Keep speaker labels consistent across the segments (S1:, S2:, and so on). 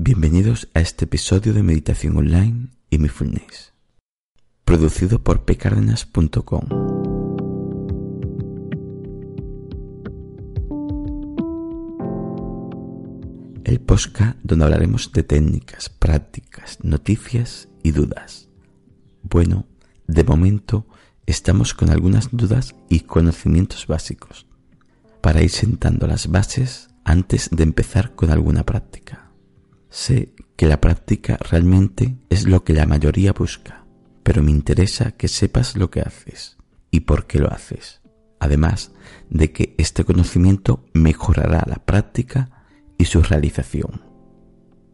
S1: Bienvenidos a este episodio de Meditación Online y Mindfulness, producido por pcardenas.com. El posca donde hablaremos de técnicas, prácticas, noticias y dudas. Bueno, de momento estamos con algunas dudas y conocimientos básicos para ir sentando las bases antes de empezar con alguna práctica. Sé que la práctica realmente es lo que la mayoría busca, pero me interesa que sepas lo que haces y por qué lo haces, además de que este conocimiento mejorará la práctica y su realización.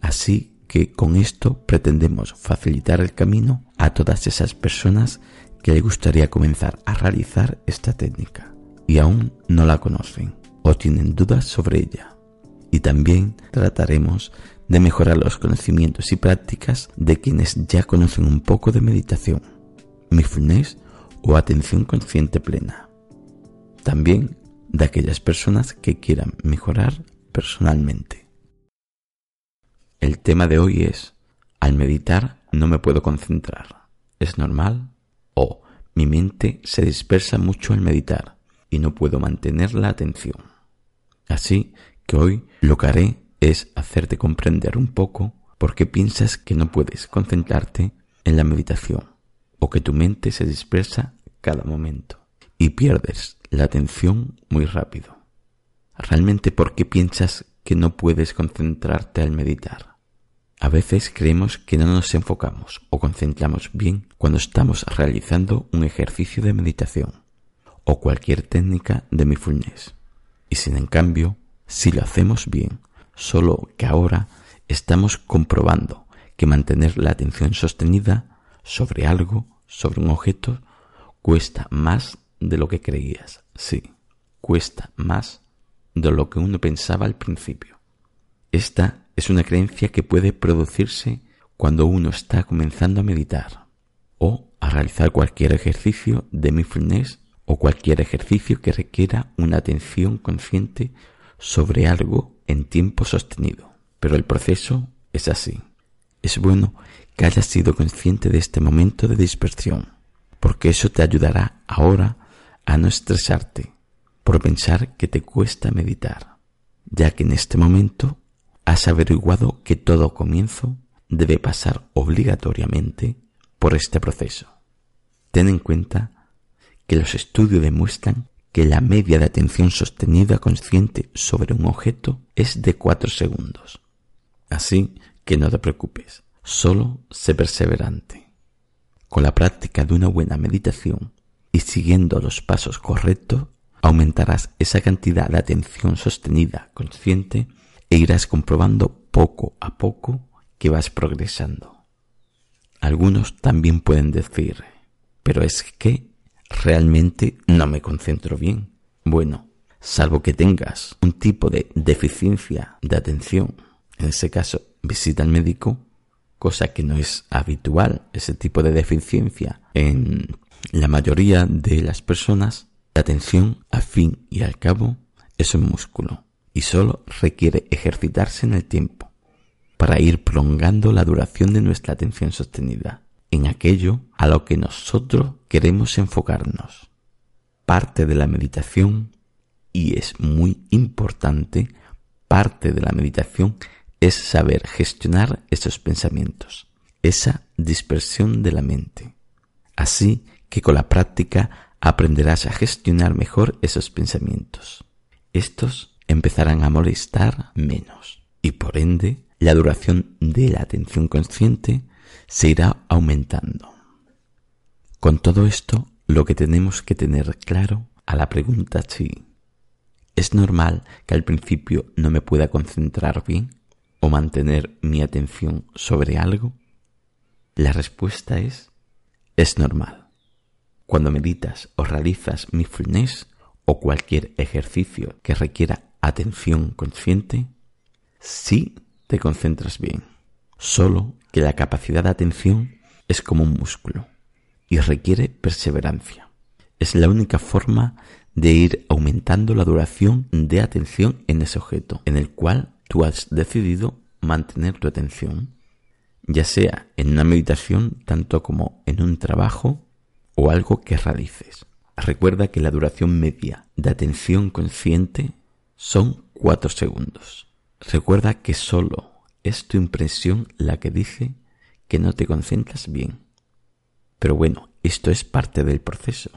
S1: Así que con esto pretendemos facilitar el camino a todas esas personas que le gustaría comenzar a realizar esta técnica y aún no la conocen o tienen dudas sobre ella. Y también trataremos de mejorar los conocimientos y prácticas de quienes ya conocen un poco de meditación, mindfulness o atención consciente plena. También de aquellas personas que quieran mejorar personalmente. El tema de hoy es, al meditar no me puedo concentrar. ¿Es normal? o mi mente se dispersa mucho al meditar y no puedo mantener la atención. Así que hoy lo que haré es hacerte comprender un poco por qué piensas que no puedes concentrarte en la meditación o que tu mente se dispersa cada momento y pierdes la atención muy rápido. ¿Realmente por qué piensas que no puedes concentrarte al meditar? A veces creemos que no nos enfocamos o concentramos bien cuando estamos realizando un ejercicio de meditación o cualquier técnica de mindfulness. Y sin en cambio, si lo hacemos bien, solo que ahora estamos comprobando que mantener la atención sostenida sobre algo, sobre un objeto, cuesta más de lo que creías. Sí, cuesta más de lo que uno pensaba al principio. Esta es una creencia que puede producirse cuando uno está comenzando a meditar o a realizar cualquier ejercicio de mindfulness o cualquier ejercicio que requiera una atención consciente sobre algo en tiempo sostenido. Pero el proceso es así. Es bueno que hayas sido consciente de este momento de dispersión, porque eso te ayudará ahora a no estresarte por pensar que te cuesta meditar, ya que en este momento has averiguado que todo comienzo debe pasar obligatoriamente por este proceso. Ten en cuenta que los estudios demuestran que la media de atención sostenida consciente sobre un objeto es de 4 segundos. Así que no te preocupes, solo sé perseverante. Con la práctica de una buena meditación y siguiendo los pasos correctos, aumentarás esa cantidad de atención sostenida consciente e irás comprobando poco a poco que vas progresando. Algunos también pueden decir, pero es que realmente no me concentro bien. Bueno, salvo que tengas un tipo de deficiencia de atención, en ese caso visita al médico, cosa que no es habitual, ese tipo de deficiencia en la mayoría de las personas, la atención, al fin y al cabo, es un músculo y solo requiere ejercitarse en el tiempo para ir prolongando la duración de nuestra atención sostenida en aquello a lo que nosotros queremos enfocarnos. Parte de la meditación, y es muy importante, parte de la meditación es saber gestionar esos pensamientos, esa dispersión de la mente. Así que con la práctica aprenderás a gestionar mejor esos pensamientos. Estos empezarán a molestar menos y por ende la duración de la atención consciente se irá aumentando. Con todo esto, lo que tenemos que tener claro a la pregunta si ¿es normal que al principio no me pueda concentrar bien o mantener mi atención sobre algo? La respuesta es es normal. Cuando meditas o realizas mindfulness o cualquier ejercicio que requiera atención consciente si te concentras bien. Solo que la capacidad de atención es como un músculo y requiere perseverancia. Es la única forma de ir aumentando la duración de atención en ese objeto en el cual tú has decidido mantener tu atención, ya sea en una meditación tanto como en un trabajo o algo que realices. Recuerda que la duración media de atención consciente son 4 segundos. Recuerda que solo es tu impresión la que dice que no te concentras bien. Pero bueno, esto es parte del proceso.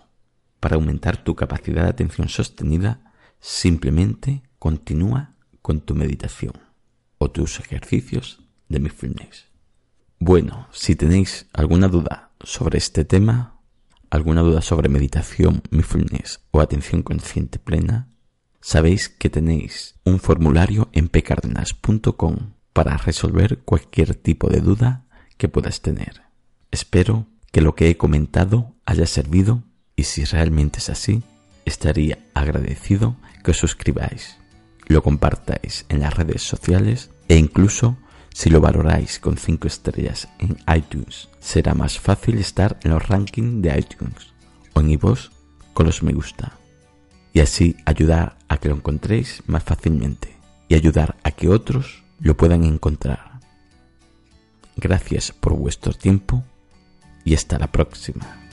S1: Para aumentar tu capacidad de atención sostenida, simplemente continúa con tu meditación o tus ejercicios de mindfulness. Bueno, si tenéis alguna duda sobre este tema, alguna duda sobre meditación, mindfulness o atención consciente plena, sabéis que tenéis un formulario en pcardenas.com para resolver cualquier tipo de duda que puedas tener. Espero que lo que he comentado haya servido y si realmente es así, estaría agradecido que os suscribáis, lo compartáis en las redes sociales e incluso si lo valoráis con 5 estrellas en iTunes, será más fácil estar en los rankings de iTunes o en iVoox con los me gusta. Y así ayudar a que lo encontréis más fácilmente y ayudar a que otros lo puedan encontrar. Gracias por vuestro tiempo y hasta la próxima.